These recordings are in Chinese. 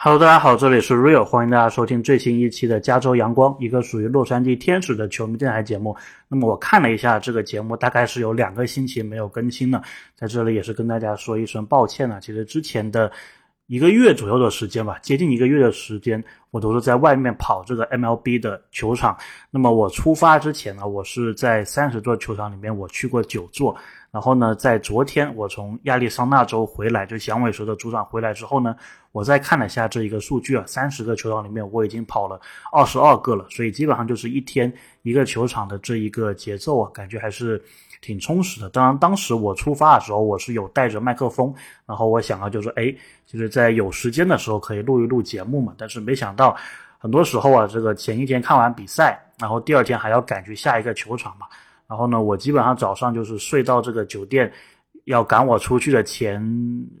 Hello，大家好，这里是 Real，欢迎大家收听最新一期的加州阳光，一个属于洛杉矶天使的球迷电台节目。那么我看了一下这个节目，大概是有两个星期没有更新了，在这里也是跟大家说一声抱歉了。其实之前的一个月左右的时间吧，接近一个月的时间，我都是在外面跑这个 MLB 的球场。那么我出发之前呢，我是在三十座球场里面，我去过九座。然后呢，在昨天我从亚利桑那州回来，就响尾蛇的主场回来之后呢，我再看了一下这一个数据啊，三十个球场里面我已经跑了二十二个了，所以基本上就是一天一个球场的这一个节奏啊，感觉还是挺充实的。当然，当时我出发的时候，我是有带着麦克风，然后我想啊就是，哎，就是在有时间的时候可以录一录节目嘛。但是没想到，很多时候啊，这个前一天看完比赛，然后第二天还要赶去下一个球场嘛。然后呢，我基本上早上就是睡到这个酒店要赶我出去的前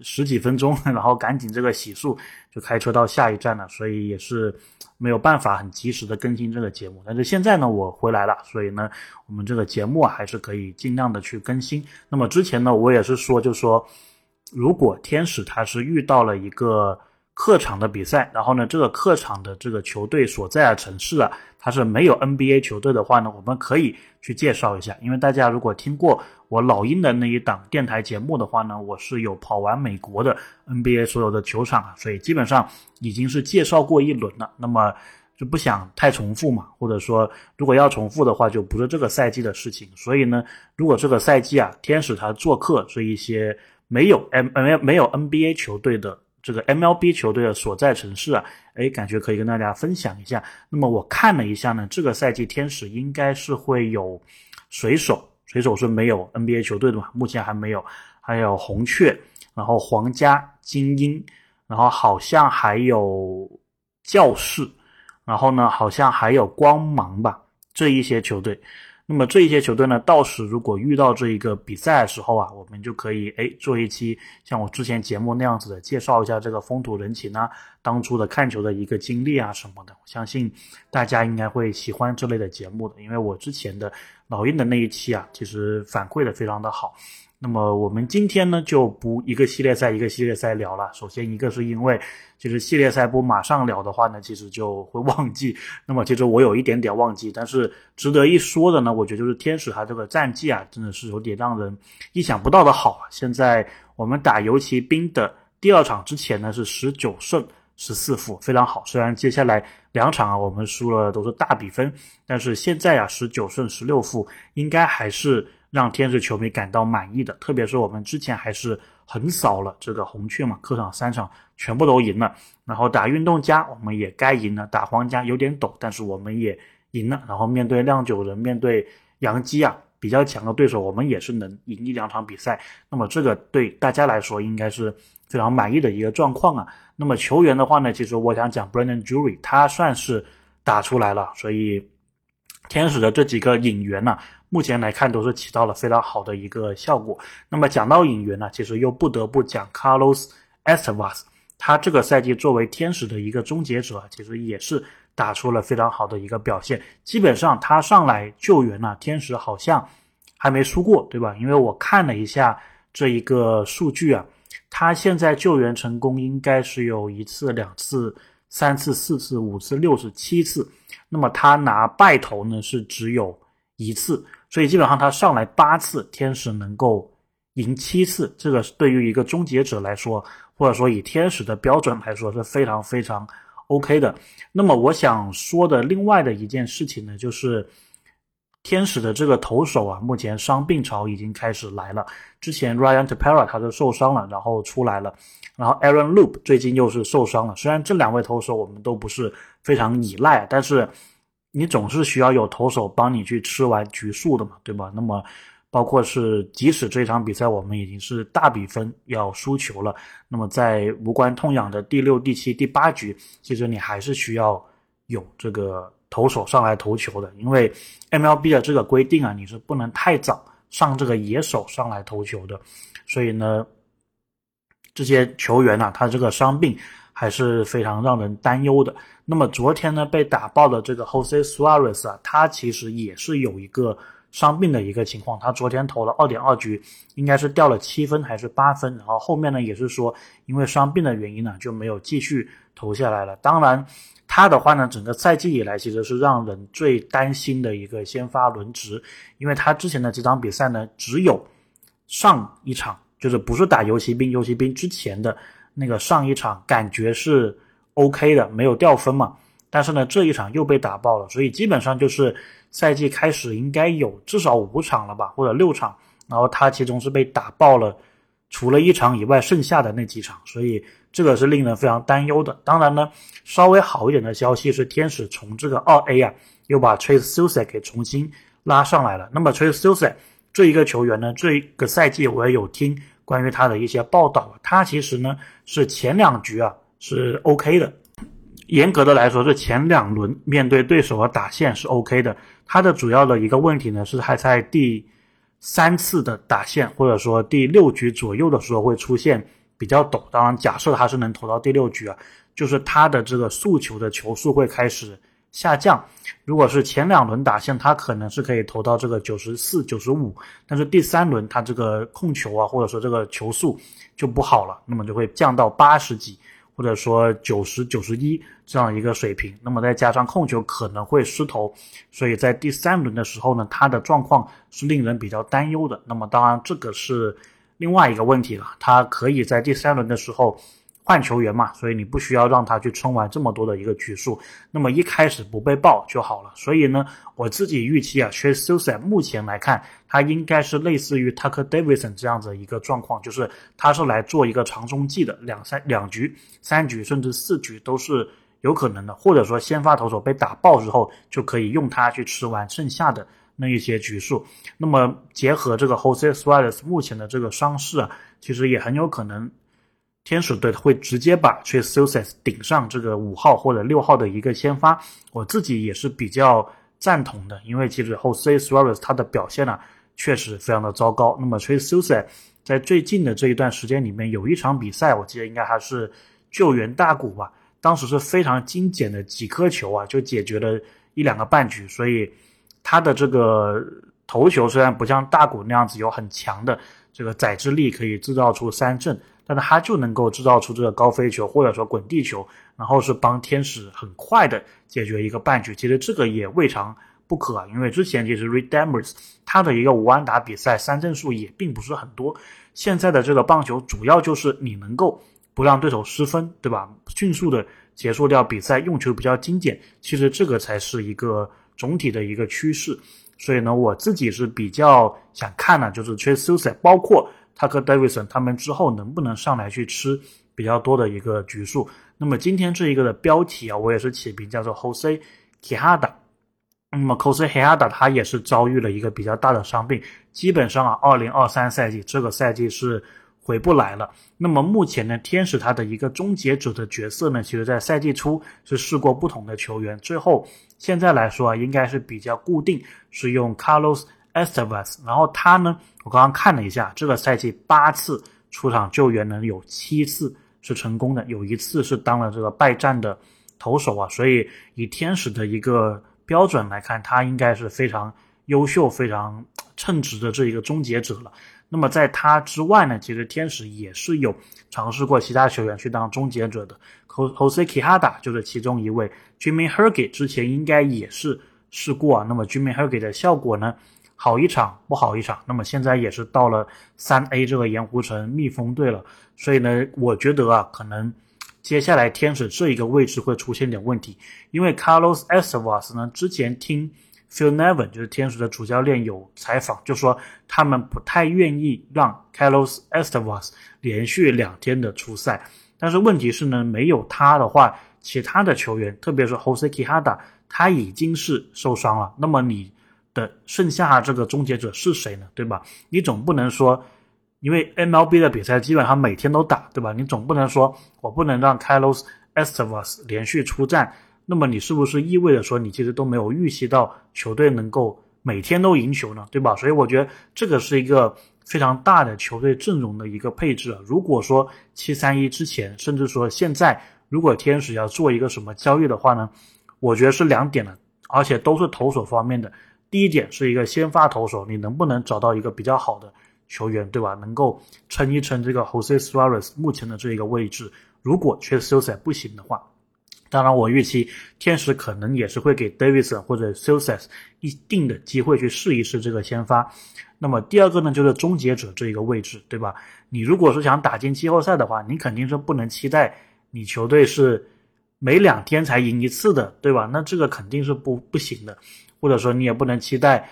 十几分钟，然后赶紧这个洗漱就开车到下一站了，所以也是没有办法很及时的更新这个节目。但是现在呢，我回来了，所以呢，我们这个节目还是可以尽量的去更新。那么之前呢，我也是说，就说如果天使他是遇到了一个。客场的比赛，然后呢，这个客场的这个球队所在的城市啊，它是没有 NBA 球队的话呢，我们可以去介绍一下。因为大家如果听过我老鹰的那一档电台节目的话呢，我是有跑完美国的 NBA 所有的球场啊，所以基本上已经是介绍过一轮了。那么就不想太重复嘛，或者说如果要重复的话，就不是这个赛季的事情。所以呢，如果这个赛季啊，天使他做客这一些没有 M 没没有 NBA 球队的。这个 MLB 球队的所在城市啊，哎，感觉可以跟大家分享一下。那么我看了一下呢，这个赛季天使应该是会有水手，水手是没有 NBA 球队的嘛，目前还没有。还有红雀，然后皇家、精英，然后好像还有教士，然后呢，好像还有光芒吧，这一些球队。那么这一些球队呢，到时如果遇到这一个比赛的时候啊，我们就可以哎做一期像我之前节目那样子的介绍一下这个风土人情啊，当初的看球的一个经历啊什么的。我相信大家应该会喜欢这类的节目的，因为我之前的老鹰的那一期啊，其实反馈的非常的好。那么我们今天呢就不一个系列赛一个系列赛聊了。首先一个是因为就是系列赛不马上聊的话呢，其实就会忘记。那么其实我有一点点忘记，但是值得一说的呢，我觉得就是天使他这个战绩啊，真的是有点让人意想不到的好啊。现在我们打游骑兵的第二场之前呢是十九胜十四负，非常好。虽然接下来两场啊我们输了都是大比分，但是现在啊十九胜十六负，应该还是。让天使球迷感到满意的，特别是我们之前还是横扫了这个红雀嘛，客场三场全部都赢了，然后打运动家我们也该赢了，打皇家有点抖，但是我们也赢了，然后面对酿酒人、面对洋基啊比较强的对手，我们也是能赢一两场比赛，那么这个对大家来说应该是非常满意的一个状况啊。那么球员的话呢，其实我想讲 Brandon Jury，他算是打出来了，所以天使的这几个引援呢。目前来看都是起到了非常好的一个效果。那么讲到引援呢，其实又不得不讲 Carlos Estevas，他这个赛季作为天使的一个终结者，其实也是打出了非常好的一个表现。基本上他上来救援呢，天使好像还没输过，对吧？因为我看了一下这一个数据啊，他现在救援成功应该是有一次、两次、三次、四次、五次、六次、七次。那么他拿败投呢是只有一次。所以基本上他上来八次，天使能够赢七次，这个对于一个终结者来说，或者说以天使的标准来说是非常非常 OK 的。那么我想说的另外的一件事情呢，就是天使的这个投手啊，目前伤病潮已经开始来了。之前 Ryan Tepera 他是受伤了，然后出来了，然后 Aaron Loop 最近又是受伤了。虽然这两位投手我们都不是非常依赖，但是。你总是需要有投手帮你去吃完局数的嘛，对吧？那么，包括是即使这场比赛我们已经是大比分要输球了，那么在无关痛痒的第六、第七、第八局，其实你还是需要有这个投手上来投球的，因为 MLB 的这个规定啊，你是不能太早上这个野手上来投球的，所以呢，这些球员呢，他这个伤病。还是非常让人担忧的。那么昨天呢，被打爆的这个 Jose Suarez 啊，他其实也是有一个伤病的一个情况，他昨天投了二点二局，应该是掉了七分还是八分，然后后面呢也是说因为伤病的原因呢就没有继续投下来了。当然，他的话呢，整个赛季以来其实是让人最担心的一个先发轮值，因为他之前的几场比赛呢，只有上一场就是不是打游骑兵，游骑兵之前的那个上一场感觉是 OK 的，没有掉分嘛。但是呢，这一场又被打爆了，所以基本上就是。赛季开始应该有至少五场了吧，或者六场，然后他其中是被打爆了，除了一场以外，剩下的那几场，所以这个是令人非常担忧的。当然呢，稍微好一点的消息是，天使从这个二 A 啊，又把 Trace s u s e 给重新拉上来了。那么 Trace s u s e 这一个球员呢，这一个赛季我也有听关于他的一些报道，他其实呢是前两局啊是 OK 的。严格的来说，是前两轮面对对手的打线是 OK 的。他的主要的一个问题呢，是还在第三次的打线，或者说第六局左右的时候会出现比较陡。当然，假设他是能投到第六局啊，就是他的这个速球的球速会开始下降。如果是前两轮打线，他可能是可以投到这个九十四、九十五，但是第三轮他这个控球啊，或者说这个球速就不好了，那么就会降到八十几。或者说九十九十一这样一个水平，那么再加上控球可能会失投，所以在第三轮的时候呢，他的状况是令人比较担忧的。那么当然这个是另外一个问题了，他可以在第三轮的时候。换球员嘛，所以你不需要让他去撑完这么多的一个局数，那么一开始不被爆就好了。所以呢，我自己预期啊 t r a c e s u 目前来看，他应该是类似于 Tucker Davidson 这样子一个状况，就是他是来做一个长中计的，两三两局、三局甚至四局都是有可能的，或者说先发投手被打爆之后，就可以用他去吃完剩下的那一些局数。那么结合这个 Jose Suarez 目前的这个伤势啊，其实也很有可能。天使队会直接把 Trace s u c c e s 顶上这个五号或者六号的一个先发，我自己也是比较赞同的，因为其实后 C Suarez 他的表现呢确实非常的糟糕。那么 Trace s u c c e s 在最近的这一段时间里面，有一场比赛，我记得应该还是救援大谷吧，当时是非常精简的几颗球啊，就解决了一两个半局，所以他的这个头球虽然不像大谷那样子有很强的这个载质力，可以制造出三振。但是他就能够制造出这个高飞球或者说滚地球，然后是帮天使很快的解决一个半局。其实这个也未尝不可，因为之前其实 Reddemers 他的一个无安打比赛三振数也并不是很多。现在的这个棒球主要就是你能够不让对手失分，对吧？迅速的结束掉比赛，用球比较精简。其实这个才是一个总体的一个趋势。所以呢，我自己是比较想看的，就是 Chase s u s e 包括。他和 Davidson 他们之后能不能上来去吃比较多的一个局数？那么今天这一个的标题啊，我也是起名叫做 Jose Quijada。那么 Jose Quijada 他也是遭遇了一个比较大的伤病，基本上啊，二零二三赛季这个赛季是回不来了。那么目前呢，天使他的一个终结者的角色呢，其实在赛季初是试过不同的球员，最后现在来说啊，应该是比较固定，是用 Carlos。Estevas，然后他呢，我刚刚看了一下，这个赛季八次出场救援呢，有七次是成功的，有一次是当了这个败战的投手啊，所以以天使的一个标准来看，他应该是非常优秀、非常称职的这一个终结者了。那么在他之外呢，其实天使也是有尝试过其他球员去当终结者的，Jose Quijada 就是其中一位，Jimmy Herge 之前应该也是试过啊。那么 Jimmy Herge 的效果呢？好一场不好一场，那么现在也是到了三 A 这个盐湖城蜜蜂队了，所以呢，我觉得啊，可能接下来天使这一个位置会出现点问题，因为 Carlos Estevas 呢，之前听 Phil Nevin 就是天使的主教练有采访，就说他们不太愿意让 Carlos Estevas 连续两天的出赛，但是问题是呢，没有他的话，其他的球员，特别是 Jose Quijada，他已经是受伤了，那么你。的剩下这个终结者是谁呢？对吧？你总不能说，因为 MLB 的比赛基本上每天都打，对吧？你总不能说我不能让 Carlos Estevas 连续出战，那么你是不是意味着说你其实都没有预习到球队能够每天都赢球呢？对吧？所以我觉得这个是一个非常大的球队阵容的一个配置。如果说七三一之前，甚至说现在，如果天使要做一个什么交易的话呢？我觉得是两点的，而且都是投手方面的。第一点是一个先发投手，你能不能找到一个比较好的球员，对吧？能够撑一撑这个 Jose Suarez 目前的这一个位置。如果缺 s u s a 不行的话，当然我预期天使可能也是会给 Davidson 或者 s u s a 一定的机会去试一试这个先发。那么第二个呢，就是终结者这一个位置，对吧？你如果是想打进季后赛的话，你肯定是不能期待你球队是每两天才赢一次的，对吧？那这个肯定是不不行的。或者说你也不能期待，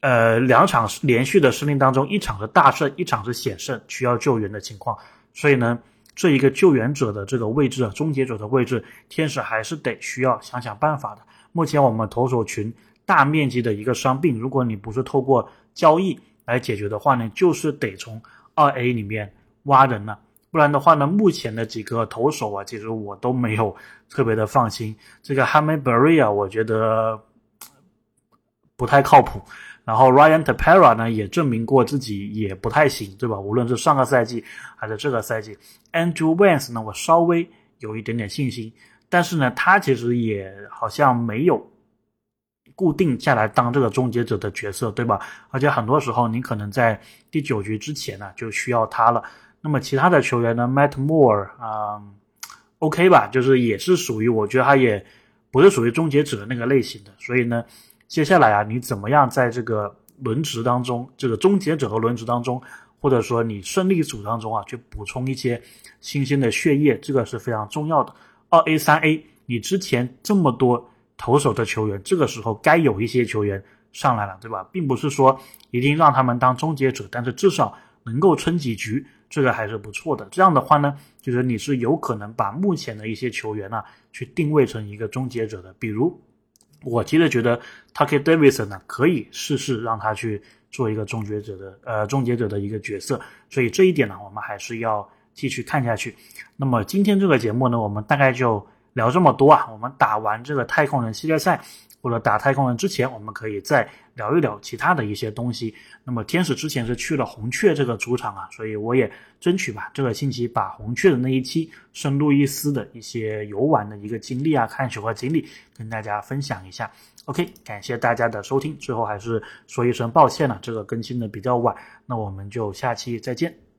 呃，两场连续的失利当中，一场是大胜，一场是险胜，需要救援的情况。所以呢，这一个救援者的这个位置啊，终结者的位置，天使还是得需要想想办法的。目前我们投手群大面积的一个伤病，如果你不是透过交易来解决的话呢，就是得从二 A 里面挖人了。不然的话呢，目前的几个投手啊，其实我都没有特别的放心。这个 Hammy Berry 啊，我觉得。不太靠谱，然后 Ryan Tapera 呢也证明过自己也不太行，对吧？无论是上个赛季还是这个赛季，Andrew Vance 呢，我稍微有一点点信心，但是呢，他其实也好像没有固定下来当这个终结者的角色，对吧？而且很多时候你可能在第九局之前呢就需要他了。那么其他的球员呢，Matt Moore 啊，OK 吧，就是也是属于我觉得他也不是属于终结者那个类型的，所以呢。接下来啊，你怎么样在这个轮值当中，这个终结者和轮值当中，或者说你胜利组当中啊，去补充一些新鲜的血液，这个是非常重要的。二 A 三 A，你之前这么多投手的球员，这个时候该有一些球员上来了，对吧？并不是说一定让他们当终结者，但是至少能够撑几局，这个还是不错的。这样的话呢，就是你是有可能把目前的一些球员呢，去定位成一个终结者的，比如。我其实觉得 Tucker Davidson 呢，可以试试让他去做一个终结者的呃终结者的一个角色，所以这一点呢，我们还是要继续看下去。那么今天这个节目呢，我们大概就聊这么多啊。我们打完这个太空人系列赛。或者打太空人之前，我们可以再聊一聊其他的一些东西。那么天使之前是去了红雀这个主场啊，所以我也争取吧，这个星期把红雀的那一期圣路易斯的一些游玩的一个经历啊，看球的经历跟大家分享一下。OK，感谢大家的收听。最后还是说一声抱歉了，这个更新的比较晚，那我们就下期再见。